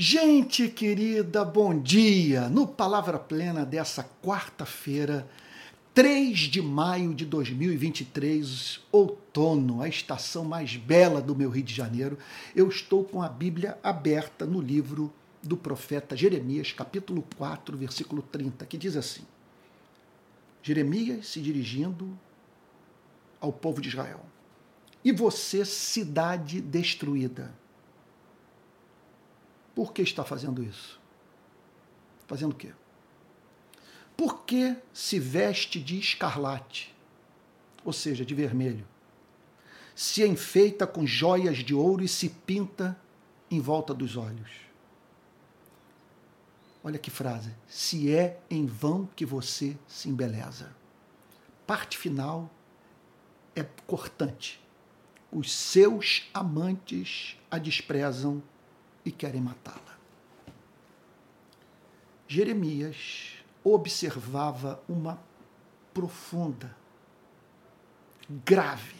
Gente querida, bom dia! No Palavra Plena dessa quarta-feira, 3 de maio de 2023, outono, a estação mais bela do meu Rio de Janeiro, eu estou com a Bíblia aberta no livro do profeta Jeremias, capítulo 4, versículo 30, que diz assim: Jeremias se dirigindo ao povo de Israel. E você, cidade destruída, por que está fazendo isso? Fazendo o quê? Por que se veste de escarlate, ou seja, de vermelho? Se enfeita com joias de ouro e se pinta em volta dos olhos. Olha que frase. Se é em vão que você se embeleza. Parte final é cortante. Os seus amantes a desprezam e querem matá-la. Jeremias observava uma profunda, grave,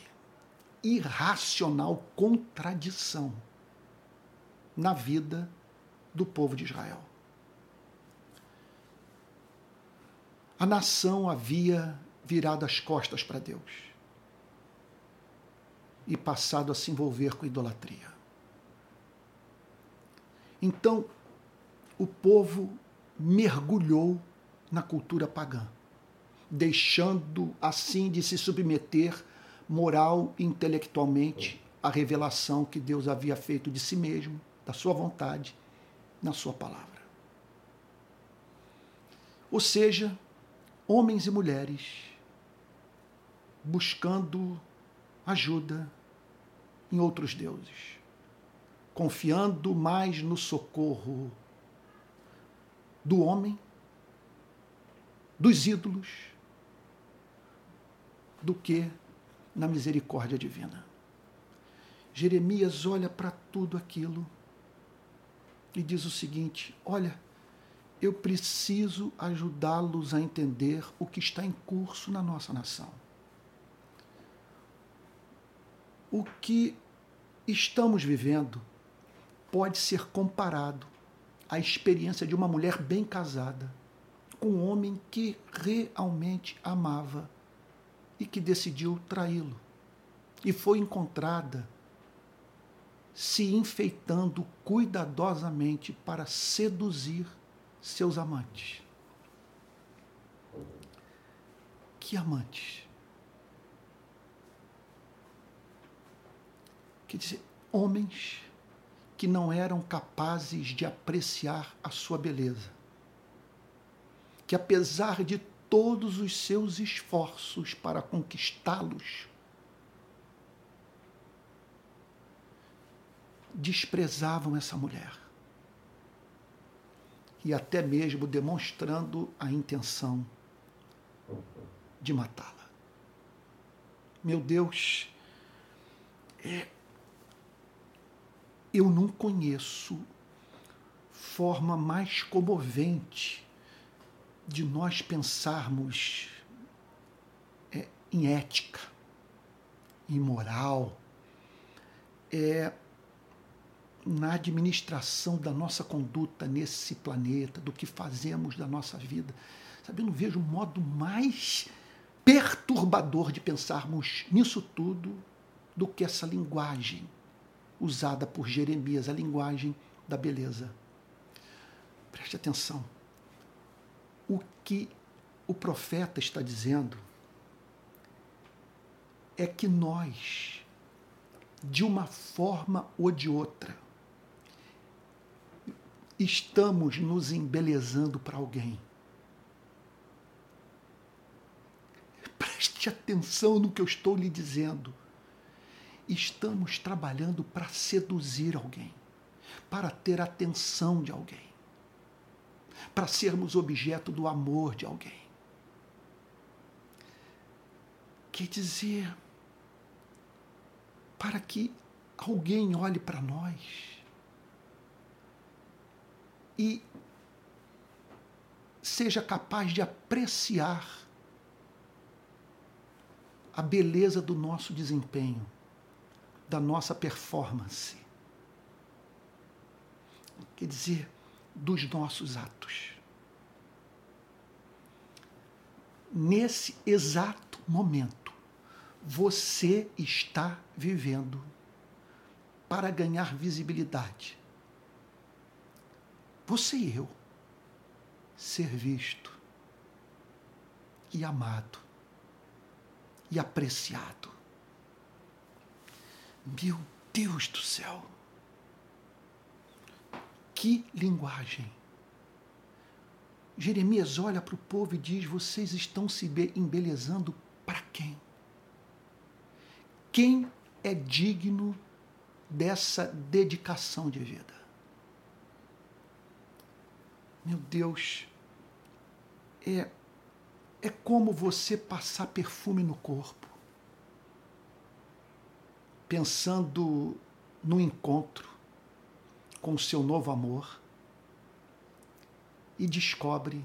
irracional contradição na vida do povo de Israel. A nação havia virado as costas para Deus e passado a se envolver com idolatria. Então, o povo mergulhou na cultura pagã, deixando assim de se submeter moral e intelectualmente à revelação que Deus havia feito de si mesmo, da sua vontade, na sua palavra. Ou seja, homens e mulheres buscando ajuda em outros deuses confiando mais no socorro do homem, dos ídolos, do que na misericórdia divina. Jeremias olha para tudo aquilo e diz o seguinte: Olha, eu preciso ajudá-los a entender o que está em curso na nossa nação. O que estamos vivendo pode ser comparado à experiência de uma mulher bem casada com um homem que realmente amava e que decidiu traí-lo. E foi encontrada se enfeitando cuidadosamente para seduzir seus amantes. Que amantes? Quer dizer, homens que não eram capazes de apreciar a sua beleza. Que apesar de todos os seus esforços para conquistá-los, desprezavam essa mulher. E até mesmo demonstrando a intenção de matá-la. Meu Deus, é eu não conheço forma mais comovente de nós pensarmos é, em ética, em moral, é, na administração da nossa conduta nesse planeta, do que fazemos da nossa vida. Sabe, eu não vejo um modo mais perturbador de pensarmos nisso tudo do que essa linguagem usada por Jeremias, a linguagem da beleza. Preste atenção. O que o profeta está dizendo é que nós, de uma forma ou de outra, estamos nos embelezando para alguém. Preste atenção no que eu estou lhe dizendo estamos trabalhando para seduzir alguém, para ter atenção de alguém, para sermos objeto do amor de alguém. Quer dizer, para que alguém olhe para nós e seja capaz de apreciar a beleza do nosso desempenho da nossa performance. quer dizer, dos nossos atos. Nesse exato momento, você está vivendo para ganhar visibilidade. Você e eu ser visto e amado e apreciado. Meu Deus do céu! Que linguagem! Jeremias olha para o povo e diz: Vocês estão se embelezando para quem? Quem é digno dessa dedicação de vida? Meu Deus, é, é como você passar perfume no corpo, pensando no encontro com o seu novo amor e descobre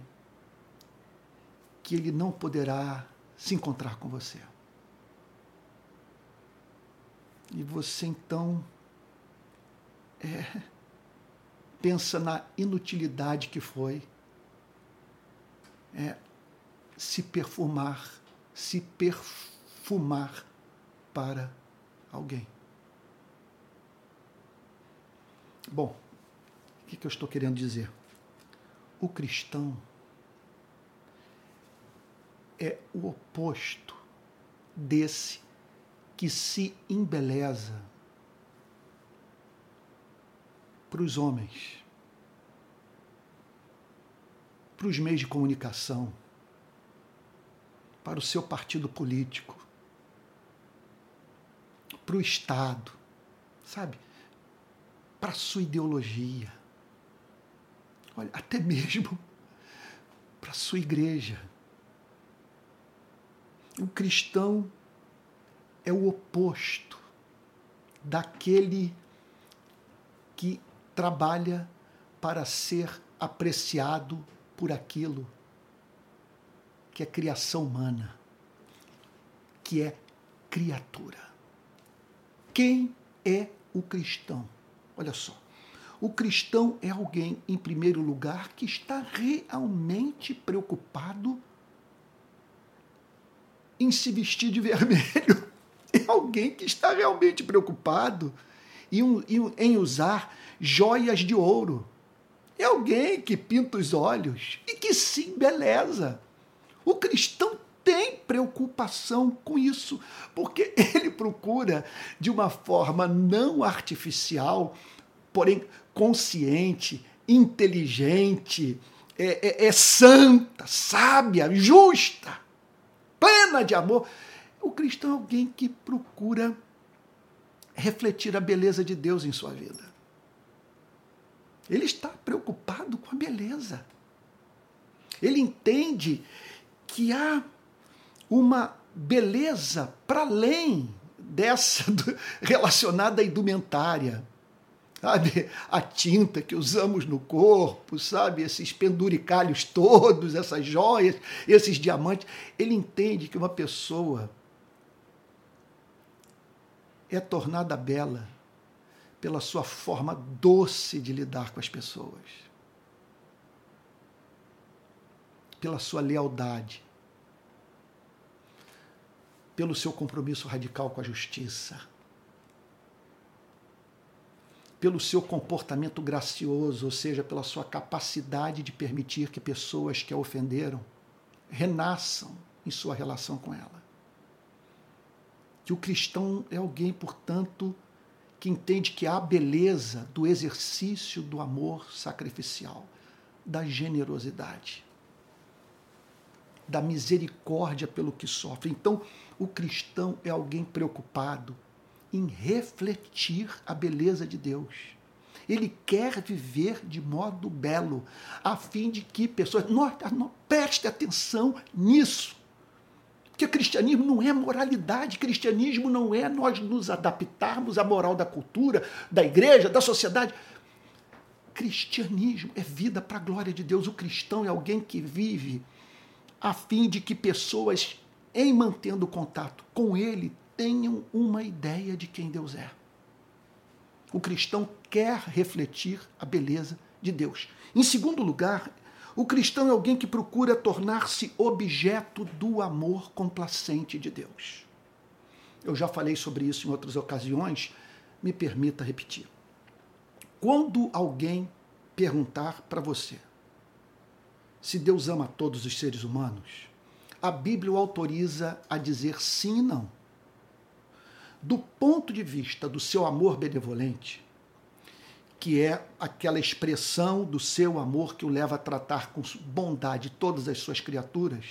que ele não poderá se encontrar com você. E você então é, pensa na inutilidade que foi é, se perfumar, se perfumar para alguém. Bom, o que, que eu estou querendo dizer? O cristão é o oposto desse que se embeleza para os homens, para os meios de comunicação, para o seu partido político, para o Estado, sabe? Para a sua ideologia. Olha, até mesmo para a sua igreja. O cristão é o oposto daquele que trabalha para ser apreciado por aquilo que é criação humana, que é criatura. Quem é o cristão? Olha só. O cristão é alguém, em primeiro lugar, que está realmente preocupado em se vestir de vermelho. É alguém que está realmente preocupado em, usar joias de ouro. É alguém que pinta os olhos e que se embeleza. O cristão tem preocupação com isso, porque ele procura, de uma forma não artificial, porém consciente, inteligente, é, é, é santa, sábia, justa, plena de amor. O cristão é alguém que procura refletir a beleza de Deus em sua vida. Ele está preocupado com a beleza. Ele entende que há uma beleza para além dessa relacionada à indumentária. Sabe, a tinta que usamos no corpo, sabe, esses penduricalhos todos, essas joias, esses diamantes. Ele entende que uma pessoa é tornada bela pela sua forma doce de lidar com as pessoas, pela sua lealdade, pelo seu compromisso radical com a justiça, pelo seu comportamento gracioso, ou seja, pela sua capacidade de permitir que pessoas que a ofenderam renasçam em sua relação com ela. Que o cristão é alguém, portanto, que entende que há beleza do exercício do amor sacrificial, da generosidade, da misericórdia pelo que sofre. Então, o cristão é alguém preocupado em refletir a beleza de Deus. Ele quer viver de modo belo, a fim de que pessoas. Preste atenção nisso. Porque cristianismo não é moralidade, cristianismo não é nós nos adaptarmos à moral da cultura, da igreja, da sociedade. Cristianismo é vida para a glória de Deus. O cristão é alguém que vive a fim de que pessoas, em mantendo contato com ele, tenham uma ideia de quem Deus é. O cristão quer refletir a beleza de Deus. Em segundo lugar, o cristão é alguém que procura tornar-se objeto do amor complacente de Deus. Eu já falei sobre isso em outras ocasiões, me permita repetir. Quando alguém perguntar para você se Deus ama todos os seres humanos, a Bíblia o autoriza a dizer sim e não. Do ponto de vista do seu amor benevolente, que é aquela expressão do seu amor que o leva a tratar com bondade todas as suas criaturas,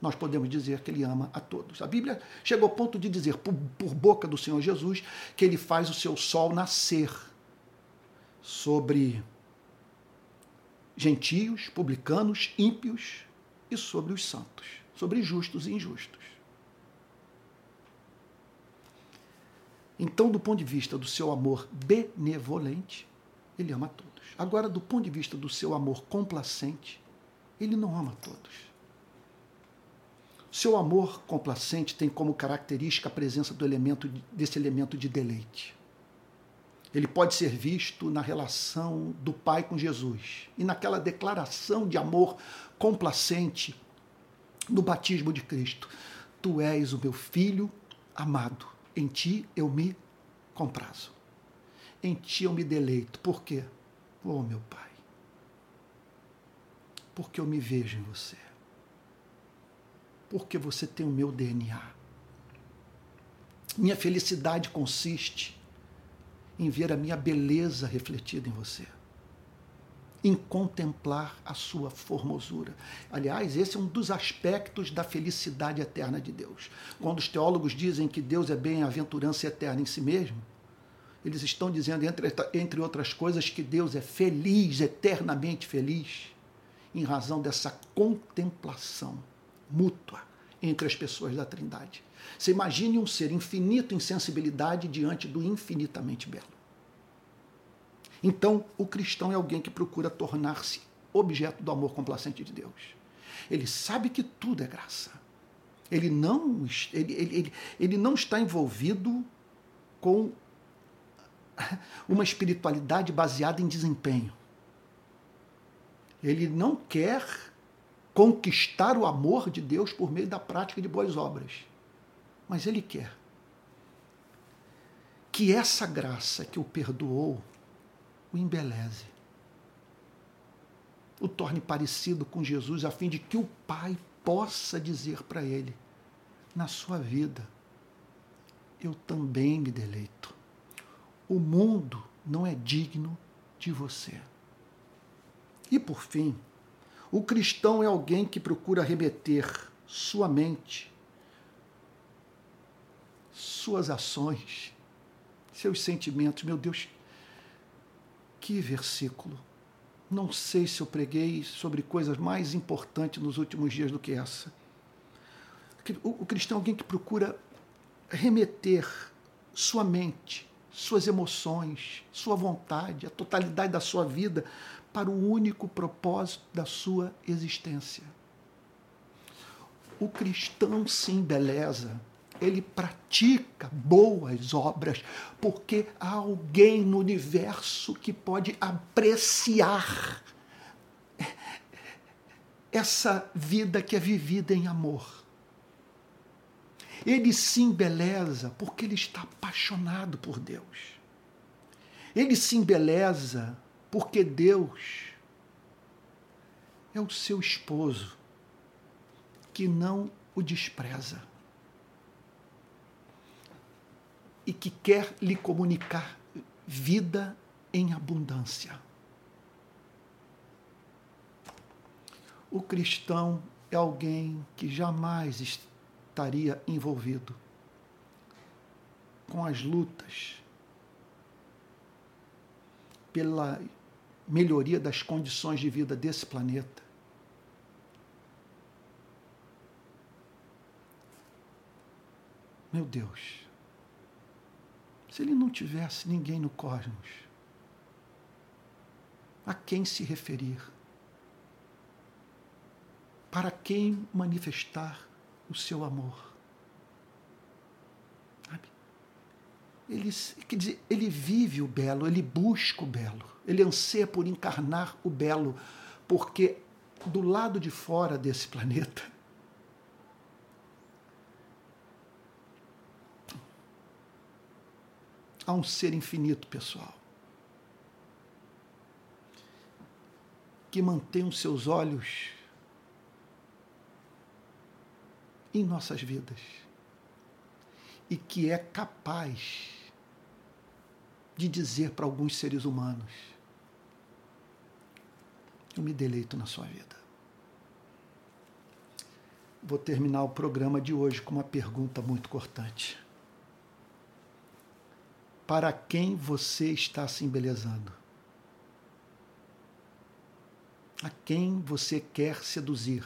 nós podemos dizer que ele ama a todos. A Bíblia chegou ao ponto de dizer, por, por boca do Senhor Jesus, que ele faz o seu sol nascer sobre gentios, publicanos, ímpios e sobre os santos, sobre justos e injustos. Então, do ponto de vista do seu amor benevolente, ele ama todos. Agora, do ponto de vista do seu amor complacente, ele não ama todos. Seu amor complacente tem como característica a presença do elemento desse elemento de deleite. Ele pode ser visto na relação do Pai com Jesus e naquela declaração de amor complacente no batismo de Cristo. Tu és o meu filho amado, em ti eu me comprazo. Em ti eu me deleito. Por quê? Oh, meu Pai. Porque eu me vejo em você porque você tem o meu DNA. Minha felicidade consiste em ver a minha beleza refletida em você, em contemplar a sua formosura. Aliás, esse é um dos aspectos da felicidade eterna de Deus. Quando os teólogos dizem que Deus é bem-aventurança eterna em si mesmo, eles estão dizendo, entre, entre outras coisas, que Deus é feliz, eternamente feliz, em razão dessa contemplação mútua entre as pessoas da Trindade. Você imagine um ser infinito em sensibilidade diante do infinitamente belo. Então, o cristão é alguém que procura tornar-se objeto do amor complacente de Deus. Ele sabe que tudo é graça. Ele não, ele, ele, ele, ele não está envolvido com uma espiritualidade baseada em desempenho. Ele não quer conquistar o amor de Deus por meio da prática de boas obras. Mas Ele quer que essa graça que o perdoou o embeleze, o torne parecido com Jesus, a fim de que o Pai possa dizer para ele: na sua vida, eu também me deleito. O mundo não é digno de você. E por fim, o cristão é alguém que procura remeter sua mente, suas ações, seus sentimentos. Meu Deus, que versículo! Não sei se eu preguei sobre coisas mais importantes nos últimos dias do que essa. O cristão é alguém que procura remeter sua mente, suas emoções, sua vontade, a totalidade da sua vida para o único propósito da sua existência. O cristão se embeleza, ele pratica boas obras, porque há alguém no universo que pode apreciar essa vida que é vivida em amor. Ele se embeleza porque ele está apaixonado por Deus. Ele se embeleza porque Deus é o seu esposo que não o despreza e que quer lhe comunicar vida em abundância. O cristão é alguém que jamais estaria envolvido com as lutas pela melhoria das condições de vida desse planeta. Meu Deus, se ele não tivesse ninguém no cosmos, a quem se referir? Para quem manifestar o seu amor? ele, quer dizer, ele vive o belo, ele busca o belo, ele anseia por encarnar o belo, porque do lado de fora desse planeta há um ser infinito, pessoal, que mantém os seus olhos em nossas vidas e que é capaz de dizer para alguns seres humanos: Eu me deleito na sua vida. Vou terminar o programa de hoje com uma pergunta muito cortante. Para quem você está se embelezando? A quem você quer seduzir?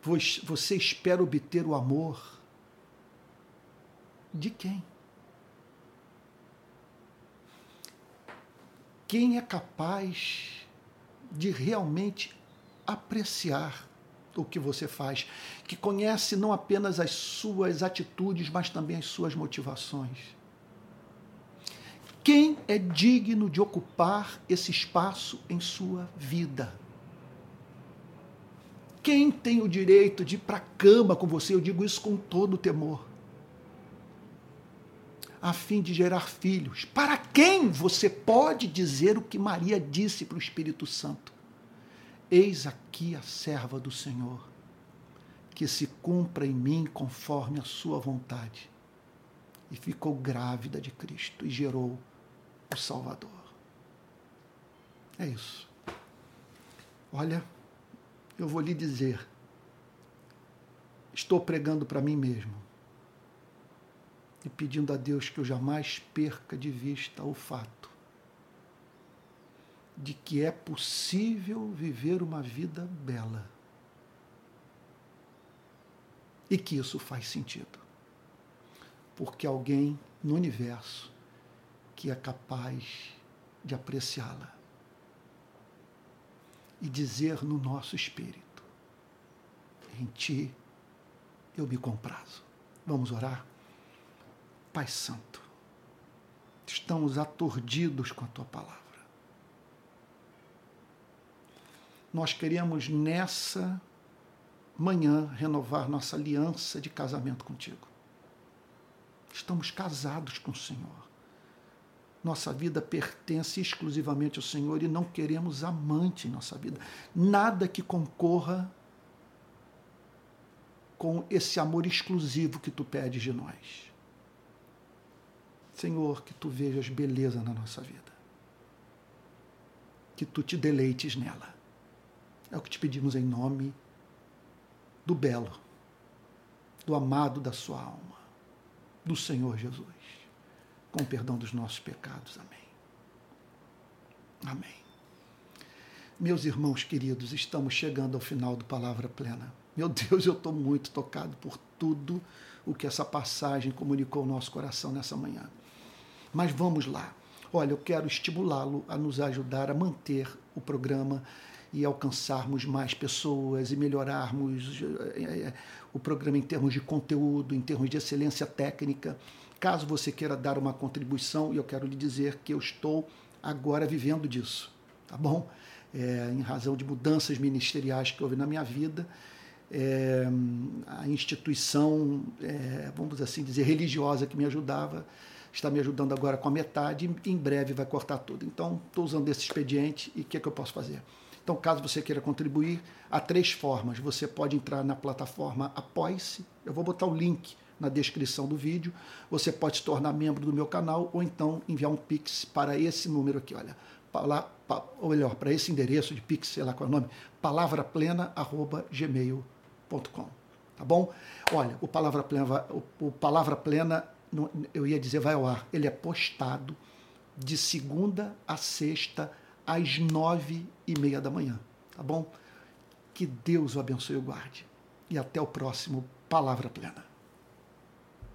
Você espera obter o amor de quem? Quem é capaz de realmente apreciar o que você faz, que conhece não apenas as suas atitudes, mas também as suas motivações. Quem é digno de ocupar esse espaço em sua vida? Quem tem o direito de ir para a cama com você? Eu digo isso com todo temor. A fim de gerar filhos. Para quem você pode dizer o que Maria disse para o Espírito Santo? Eis aqui a serva do Senhor, que se cumpra em mim conforme a sua vontade. E ficou grávida de Cristo e gerou o Salvador. É isso. Olha, eu vou lhe dizer: estou pregando para mim mesmo e pedindo a Deus que eu jamais perca de vista o fato de que é possível viver uma vida bela e que isso faz sentido. Porque alguém no universo que é capaz de apreciá-la e dizer no nosso espírito: Em ti eu me comprazo. Vamos orar? Pai Santo, estamos aturdidos com a tua palavra. Nós queremos nessa manhã renovar nossa aliança de casamento contigo. Estamos casados com o Senhor. Nossa vida pertence exclusivamente ao Senhor e não queremos amante em nossa vida. Nada que concorra com esse amor exclusivo que tu pedes de nós. Senhor, que tu vejas beleza na nossa vida. Que tu te deleites nela. É o que te pedimos em nome do belo, do amado da sua alma, do Senhor Jesus com o perdão dos nossos pecados. Amém. Amém. Meus irmãos queridos, estamos chegando ao final do Palavra Plena. Meu Deus, eu estou muito tocado por tudo o que essa passagem comunicou ao nosso coração nessa manhã. Mas vamos lá. Olha, eu quero estimulá-lo a nos ajudar a manter o programa e alcançarmos mais pessoas e melhorarmos eh, eh, o programa em termos de conteúdo, em termos de excelência técnica. Caso você queira dar uma contribuição, e eu quero lhe dizer que eu estou agora vivendo disso, tá bom? É, em razão de mudanças ministeriais que houve na minha vida, é, a instituição, é, vamos assim dizer, religiosa que me ajudava, está me ajudando agora com a metade e em breve vai cortar tudo. Então, estou usando esse expediente e o que, é que eu posso fazer? Então, caso você queira contribuir, há três formas. Você pode entrar na plataforma Apoie-se, eu vou botar o link na descrição do vídeo. Você pode se tornar membro do meu canal ou então enviar um pix para esse número aqui, olha, ou melhor, para esse endereço de pix, sei lá qual é o nome, palavraplena@gmail.com. Tá bom? Olha, o Palavra Plena, o, o Palavra Plena, eu ia dizer vai ao ar, ele é postado de segunda a sexta às nove e meia da manhã, tá bom? Que Deus o abençoe e o guarde. E até o próximo Palavra Plena.